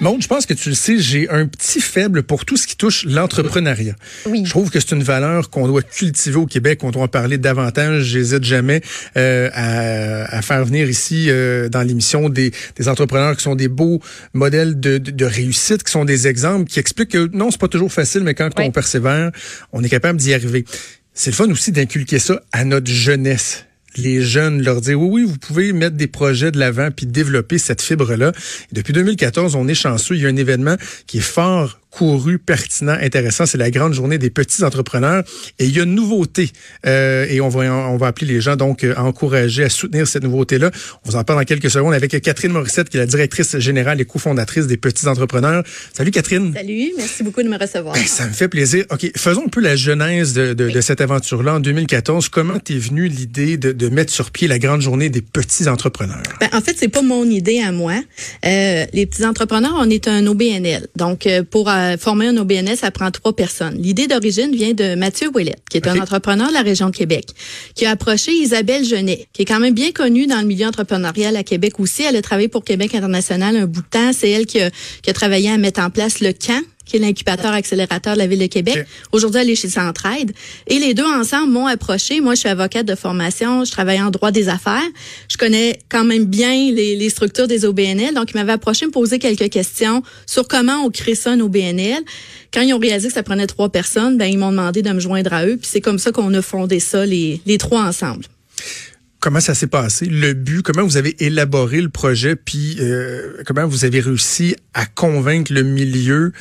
Maud, je pense que tu le sais, j'ai un petit faible pour tout ce qui touche l'entrepreneuriat. Oui. Je trouve que c'est une valeur qu'on doit cultiver au Québec, on doit en parler davantage. J'hésite jamais euh, à, à, faire venir ici euh, dans l'émission des, des, entrepreneurs qui sont des beaux modèles de, de, de, réussite, qui sont des exemples, qui expliquent que non, c'est pas toujours facile, mais quand Oui. on persévère, on est capable d'y arriver. C'est le fun aussi d'inculquer ça à notre jeunesse les jeunes, leur dire oui, oui, vous pouvez mettre des projets de l'avant puis développer cette fibre-là. Depuis 2014, on est chanceux. Il y a un événement qui est fort couru, pertinent, intéressant. C'est la grande journée des petits entrepreneurs. Et il y a une nouveauté. Euh, et on va, on va appeler les gens donc à encourager, à soutenir cette nouveauté-là. On vous en parle dans quelques secondes avec Catherine Morissette, qui est la directrice générale et cofondatrice des petits entrepreneurs. Salut Catherine. Salut, merci beaucoup de me recevoir. Ben, ça me fait plaisir. OK, faisons un peu la genèse de, de, oui. de cette aventure-là en 2014. Comment t'es venue l'idée de, de, mettre sur pied la grande journée des petits entrepreneurs? Ben, en fait, c'est pas mon idée à moi. Euh, les petits entrepreneurs, on est un OBNL. Donc, euh, pour euh, former un OBNL, ça prend trois personnes. L'idée d'origine vient de Mathieu Ouellette, qui est okay. un entrepreneur de la région de Québec, qui a approché Isabelle Genet, qui est quand même bien connue dans le milieu entrepreneurial à Québec aussi. Elle a travaillé pour Québec International un bout de temps. C'est elle qui a, qui a travaillé à mettre en place le camp qui est l'incubateur accélérateur de la ville de Québec. Okay. Aujourd'hui, elle est chez Centraide. Et les deux ensemble m'ont approché. Moi, je suis avocate de formation. Je travaille en droit des affaires. Je connais quand même bien les, les structures des OBNL. Donc, ils m'avaient approché me poser quelques questions sur comment on crée ça, un OBNL. Quand ils ont réalisé que ça prenait trois personnes, ben ils m'ont demandé de me joindre à eux. Puis c'est comme ça qu'on a fondé ça, les, les trois ensemble. Comment ça s'est passé? Le but, comment vous avez élaboré le projet, puis euh, comment vous avez réussi à convaincre le milieu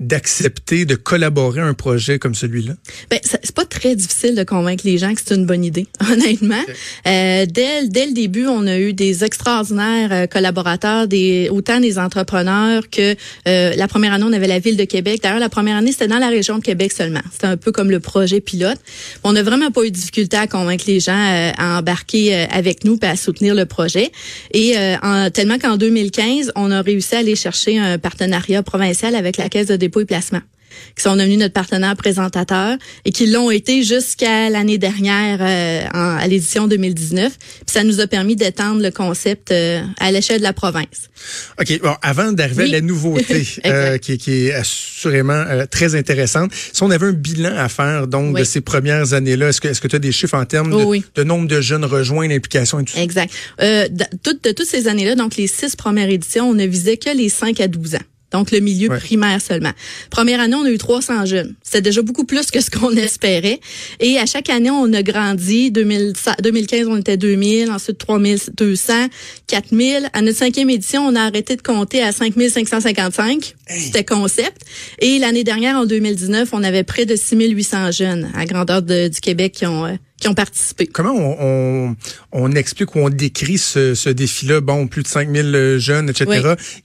d'accepter de collaborer à un projet comme celui-là? Ben, c'est pas très difficile de convaincre les gens que c'est une bonne idée, honnêtement. Okay. Euh, dès, dès le début, on a eu des extraordinaires euh, collaborateurs, des autant des entrepreneurs que euh, la première année, on avait la ville de Québec. D'ailleurs, la première année, c'était dans la région de Québec seulement. C'était un peu comme le projet pilote. On n'a vraiment pas eu de difficulté à convaincre les gens euh, à embarquer avec nous et à soutenir le projet. Et en, tellement qu'en 2015, on a réussi à aller chercher un partenariat provincial avec la Caisse de dépôt et placement qui sont devenus notre partenaire présentateur et qui l'ont été jusqu'à l'année dernière euh, en, à l'édition 2019. Puis ça nous a permis d'étendre le concept euh, à l'échelle de la province. OK. Bon, avant d'arriver oui. à la nouveauté euh, qui, qui, est assurément très intéressante, si on avait un bilan à faire donc oui. de ces premières années-là, est-ce que est-ce que tu as des chiffres en termes oh, de, oui. de, nombre de jeunes rejoints, l'implication et tout ça? Exact. de, de toutes ces années-là, donc les six premières éditions, on ne visait que les 5 à 12 ans. Donc, le milieu ouais. primaire seulement. Première année, on a eu 300 jeunes. C'était déjà beaucoup plus que ce qu'on espérait. Et à chaque année, on a grandi. 2000, 2015, on était 2000. Ensuite, 3200, 4000. À notre cinquième édition, on a arrêté de compter à 5555. Hey. C'était concept. Et l'année dernière, en 2019, on avait près de 6800 jeunes à grandeur de, du Québec qui ont... Qui ont participé. Comment on, on, on explique ou on décrit ce, ce défi-là? Bon, plus de 5000 jeunes, etc. Oui.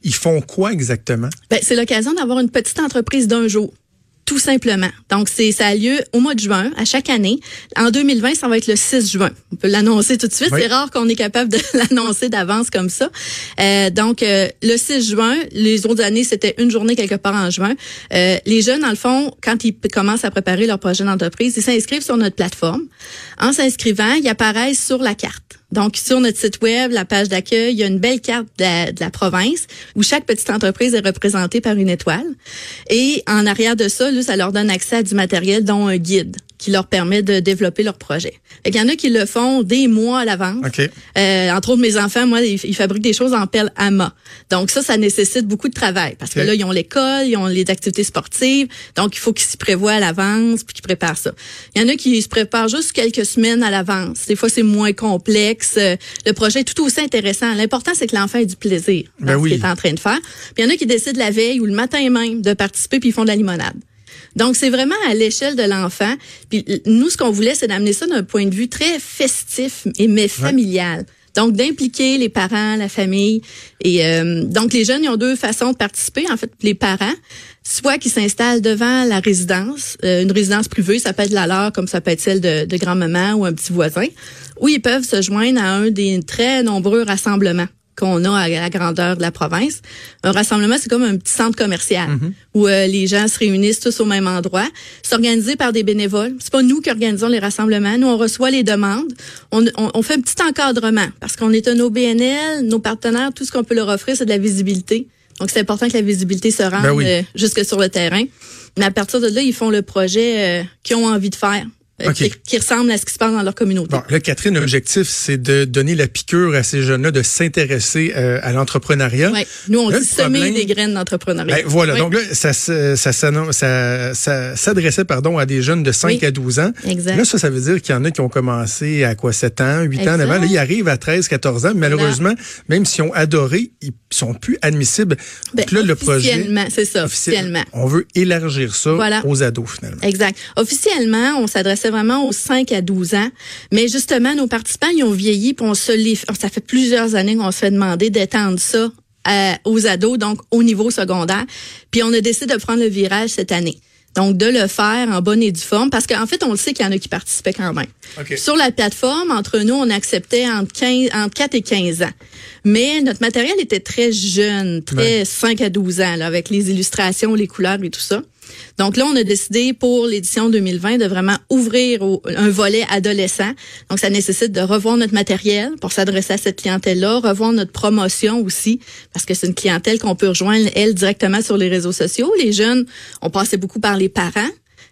Ils font quoi exactement? Ben, c'est l'occasion d'avoir une petite entreprise d'un jour. Tout simplement. Donc, c'est ça a lieu au mois de juin, à chaque année. En 2020, ça va être le 6 juin. On peut l'annoncer tout de suite. Oui. C'est rare qu'on est capable de l'annoncer d'avance comme ça. Euh, donc, euh, le 6 juin, les autres années, c'était une journée quelque part en juin. Euh, les jeunes, dans le fond, quand ils commencent à préparer leur projet d'entreprise, ils s'inscrivent sur notre plateforme. En s'inscrivant, ils apparaissent sur la carte. Donc, sur notre site web, la page d'accueil, il y a une belle carte de la, province où chaque petite entreprise est représentée par une étoile. Et en arrière de ça, là, ça leur donne accès à du matériel, dont un guide qui leur permet de développer leur projet. Il y en a qui le font des mois à l'avance. Okay. Euh, entre autres, mes enfants, moi, ils, ils, fabriquent des choses en pelle AMA. Donc ça, ça nécessite beaucoup de travail parce okay. que là, ils ont l'école, ils ont les activités sportives. Donc, il faut qu'ils s'y prévoient à l'avance puis qu'ils préparent ça. Il y en a qui se préparent juste quelques semaines à l'avance. Des fois, c'est moins complexe. Le projet est tout aussi intéressant. L'important, c'est que l'enfant ait du plaisir dans ben ce oui. qu'il est en train de faire. Puis il y en a qui décident la veille ou le matin même de participer puis ils font de la limonade. Donc, c'est vraiment à l'échelle de l'enfant. Puis nous, ce qu'on voulait, c'est d'amener ça d'un point de vue très festif et mais familial. Ouais. Donc, d'impliquer les parents, la famille. Et euh, donc, les jeunes, ils ont deux façons de participer. En fait, les parents, soit qui s'installent devant la résidence, euh, une résidence privée, ça peut être la leur, comme ça peut être celle de, de grand-maman ou un petit voisin, ou ils peuvent se joindre à un des très nombreux rassemblements qu'on a à la grandeur de la province. Un rassemblement, c'est comme un petit centre commercial Mm-hmm. où euh, les gens se réunissent tous au même endroit. C'est organisé par des bénévoles. C'est pas nous qui organisons les rassemblements. Nous, on reçoit les demandes. On, on, on fait un petit encadrement parce qu'on est un OBNL, nos partenaires, tout ce qu'on peut leur offrir, c'est de la visibilité. Donc, c'est important que la visibilité se rende Ben oui. euh, jusque sur le terrain. Mais à partir de là, ils font le projet euh, qu'ils ont envie de faire, euh, qui, qui ressemble à ce qui se passe dans leur communauté. Bon, là, Catherine, l'objectif, c'est de donner la piqûre à ces jeunes-là, de s'intéresser euh, à l'entrepreneuriat. Ouais. Nous, on Là, dit semer problème- des graines d'entrepreneuriat. Ben, voilà. Oui. Donc là, ça, ça, s'annonce- ça, ça s'adressait pardon à des jeunes de 5 Oui. à 12 ans. Exact. Là, ça, ça veut dire qu'il y en a qui ont commencé à quoi 7 ans, 8 ans, Exact. 9 ans. Là, ils arrivent à 13, 14 ans. Malheureusement, même s'ils ont adoré, ils sont plus admissibles. Ben, Donc là, le projet. officiellement, c'est ça, officiel- officiellement. On veut élargir ça Voilà. aux ados, finalement. Exact. Officiellement, on s'adressait vraiment aux 5 à 12 ans, mais justement, nos participants, ils ont vieilli, puis on se les, ça fait plusieurs années qu'on se fait demander d'étendre ça à- aux ados, donc au niveau secondaire. Puis on a décidé de prendre le virage cette année. Donc, de le faire en bonne et due forme, parce qu'en fait, on le sait qu'il y en a qui participaient quand même. Sur la plateforme, entre nous, on acceptait entre, 15, entre 4 et 15 ans. Mais notre matériel était très jeune, très Ouais. 5 à 12 ans, là, avec les illustrations, les couleurs et tout ça. Donc là, on a décidé pour l'édition 2020 de vraiment ouvrir au- un volet adolescent. Donc, ça nécessite de revoir notre matériel pour s'adresser à cette clientèle-là, revoir notre promotion aussi, parce que c'est une clientèle qu'on peut rejoindre, elle, directement sur les réseaux sociaux. Les jeunes, on passait beaucoup par les parents,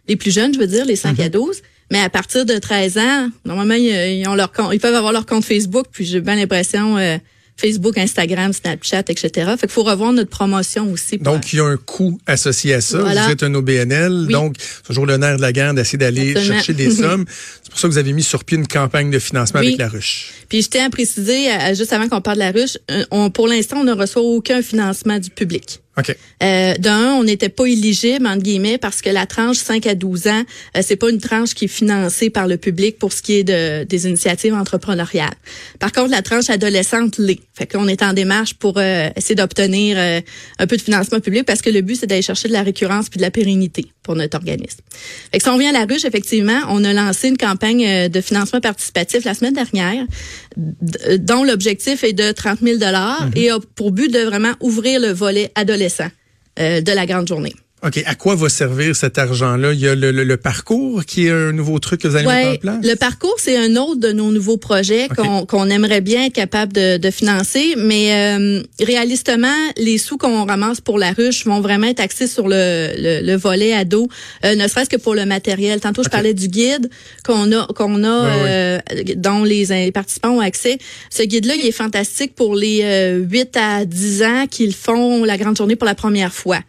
les plus jeunes, je veux dire, les 5 à 12. Mais à partir de 13 ans, normalement, ils, ils ont leur compte, ils peuvent avoir leur compte Facebook, puis j'ai bien l'impression... euh, Facebook, Instagram, Snapchat, etc. Fait qu'il faut revoir notre promotion aussi. pour- Donc, il y a un coût associé à ça. Voilà. Vous êtes un OBNL, Oui. donc c'est toujours le nerf de la guerre d'essayer d'aller chercher des sommes. C'est pour ça que vous avez mis sur pied une campagne de financement Oui. avec la ruche. Puis je tiens à préciser, juste avant qu'on parle de la ruche, euh, on, pour l'instant, on ne reçoit aucun financement du public. OK. Euh, D'un, on n'était pas éligible, entre guillemets, parce que la tranche 5 à 12 ans, euh, c'est pas une tranche qui est financée par le public pour ce qui est de, des initiatives entrepreneuriales. Par contre, la tranche adolescente l'est. Fait que là, on est en démarche pour euh, essayer d'obtenir euh, un peu de financement public parce que le but, c'est d'aller chercher de la récurrence puis de la pérennité pour notre organisme. Fait que si on vient à la ruche, effectivement, on a lancé une campagne euh, de financement participatif la semaine dernière, dont l'objectif est de 30 000 et a pour but de vraiment ouvrir le volet adolescent euh, de la grande journée. OK. À quoi va servir cet argent-là? Il y a le, le- le parcours qui est un nouveau truc que vous allez mettre en Ouais, place? le parcours, c'est un autre de nos nouveaux projets OK. qu'on qu'on aimerait bien être capable de, de financer, mais euh, réalistement, les sous qu'on ramasse pour la ruche vont vraiment être axés sur le, le, le volet ado, euh, ne serait-ce que pour le matériel. Tantôt, je parlais du guide qu'on a, qu'on a, Ouais, euh, dont les, les participants ont accès. Ce guide-là, il est fantastique pour les euh, 8 à 10 ans qui font la grande journée pour la première fois.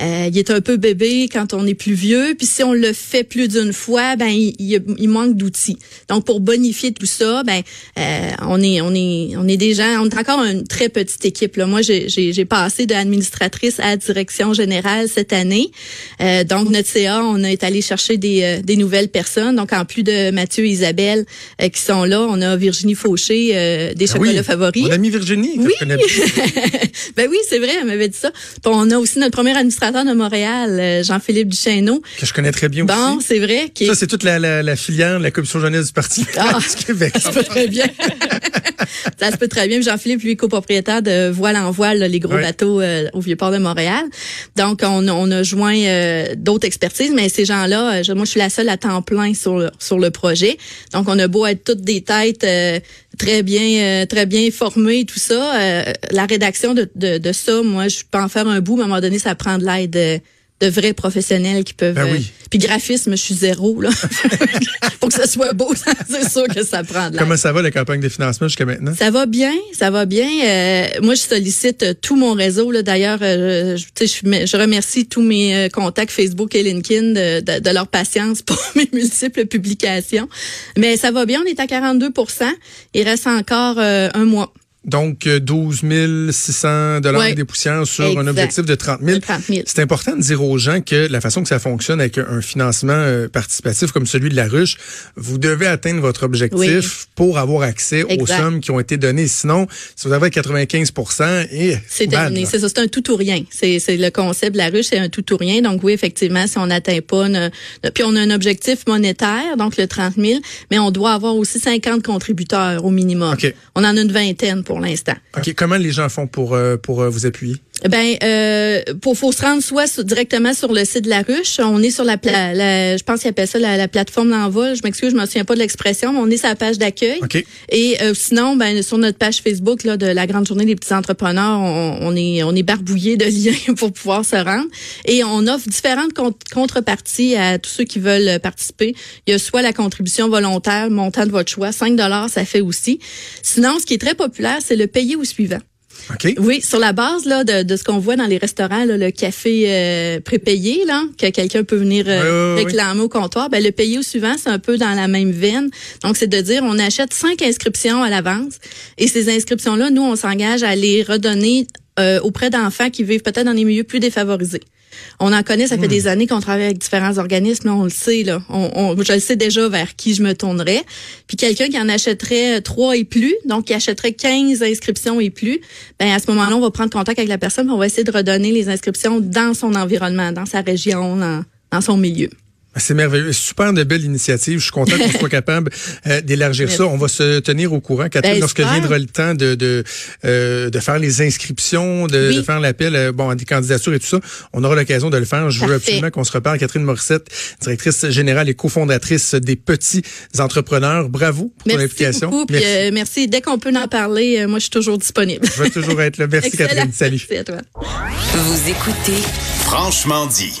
Euh, il est un peu bébé quand on est plus vieux, puis si on le fait plus d'une fois, ben il, il- il manque d'outils. Donc pour bonifier tout ça, ben euh, on est on est on est gens, on est encore une très petite équipe. Là. Moi, j'ai j'ai passé de administratrice à direction générale cette année. Euh, donc notre CA, on a été allé chercher des euh, des nouvelles personnes. Donc en plus de Mathieu et Isabelle euh, qui sont là, on a Virginie Fauché euh, des Ah chocolats oui, favoris. Mon amie Virginie, que Oui. je connais bien. ben oui, c'est vrai, elle m'avait dit ça. Puis on a aussi notre premier administrateur de Montréal, euh, Jean-Philippe Duchesneau. que je connais très bien Bon, aussi. c'est vrai. Qui est- Ça, c'est toute la, la, la filière, la commission jeunesse du Parti Ah. du Québec. Ça se peut très bien. ça se peut très bien. Jean-Philippe, lui, copropriétaire de Voile en Voile, là, les gros Ouais. bateaux euh, au Vieux-Port de Montréal. Donc, on, a- on a joint euh, d'autres expertises, mais ces gens-là, euh, je- moi, je suis la seule à temps plein sur le, sur le projet. Donc, on a beau être toutes des têtes euh, très bien euh, très bien formées, tout ça. euh, la rédaction de, de, de ça, moi, je peux en faire un bout, mais à un moment donné, ça prend de l'aide. De vrais professionnels qui peuvent. Ben euh, oui. puis graphisme, je suis zéro là. Pour que ça soit beau, c'est sûr que ça prend de. Comment ça va, la campagne de financement jusqu'à maintenant? Ça va bien, ça va bien. Euh, moi, je sollicite euh, tout mon réseau. Là. D'ailleurs, euh, je, je, remercie tous mes contacts Facebook et LinkedIn de, de- de leur patience pour mes multiples publications. Mais ça va bien, on est à 42% Il reste encore un mois. Donc, euh, 12 600 dollars des poussières sur un objectif de 30 000. De 30 000. C'est important de dire aux gens que la façon que ça fonctionne avec un financement euh, participatif comme celui de la ruche, vous devez atteindre votre objectif Oui. pour avoir accès aux sommes qui ont été données. Sinon, si vous avez 95% et C'est bad, terminé. C'est ça, c'est un tout ou rien. C'est c'est le concept de la ruche, c'est un tout ou rien. Donc oui, effectivement, si on n'atteint pas, ne- ne- puis on a un objectif monétaire, donc le 30 000, mais on doit avoir aussi 50 contributeurs au minimum. OK. On en a une vingtaine pour l'instant. OK. Comment les gens font pour, euh, pour vous appuyer? Ben, euh, pour faut se rendre soit directement sur le site de la ruche. On est sur la, la je pense qu'ils appellent ça la, plateforme d'envol. Je m'excuse, je me souviens pas de l'expression, mais on est sur la page d'accueil. Et euh, sinon, ben sur notre page Facebook là de la grande journée des petits entrepreneurs, on, est on est barbouillé de liens pour pouvoir se rendre. Et on offre différentes contreparties à tous ceux qui veulent participer. Il y a soit la contribution volontaire, montant de votre choix, 5 dollars, ça fait aussi. Sinon, ce qui est très populaire, c'est le payer au suivant. Oui, sur la base là de, de ce qu'on voit dans les restaurants, là, le café euh, prépayé, là, que quelqu'un peut venir euh, réclamer au comptoir, ben le payer au suivant, c'est un peu dans la même veine. Donc c'est de dire on achète cinq inscriptions à l'avance et ces inscriptions là, nous on s'engage à les redonner euh, auprès d'enfants qui vivent peut-être dans des milieux plus défavorisés. On en connaît, ça fait hmm. des années qu'on travaille avec différents organismes, on le sait là. On, je le sais déjà vers qui je me tournerais. Puis quelqu'un qui en achèterait trois et plus, donc qui achèterait 15 inscriptions et plus, ben à ce moment-là, on va prendre contact avec la personne, on va essayer de redonner les inscriptions dans son environnement, dans sa région, dans son milieu. C'est merveilleux. Super de belle initiative. Je suis content qu'on soit capable euh, d'élargir ça. On va se tenir au courant, Catherine, ben, lorsque viendra le temps de de, euh, de faire les inscriptions, de, de faire l'appel euh, bon, à des candidatures et tout ça. On aura l'occasion de le faire. Je veux absolument qu'on se reparle. Catherine Morissette, directrice générale et cofondatrice des petits entrepreneurs. Bravo pour. Merci. merci. merci. Dès qu'on peut en parler, moi, je suis toujours disponible. Je vais toujours être là. Merci, Catherine. Salut. Merci à toi. Vous écoutez Franchement dit.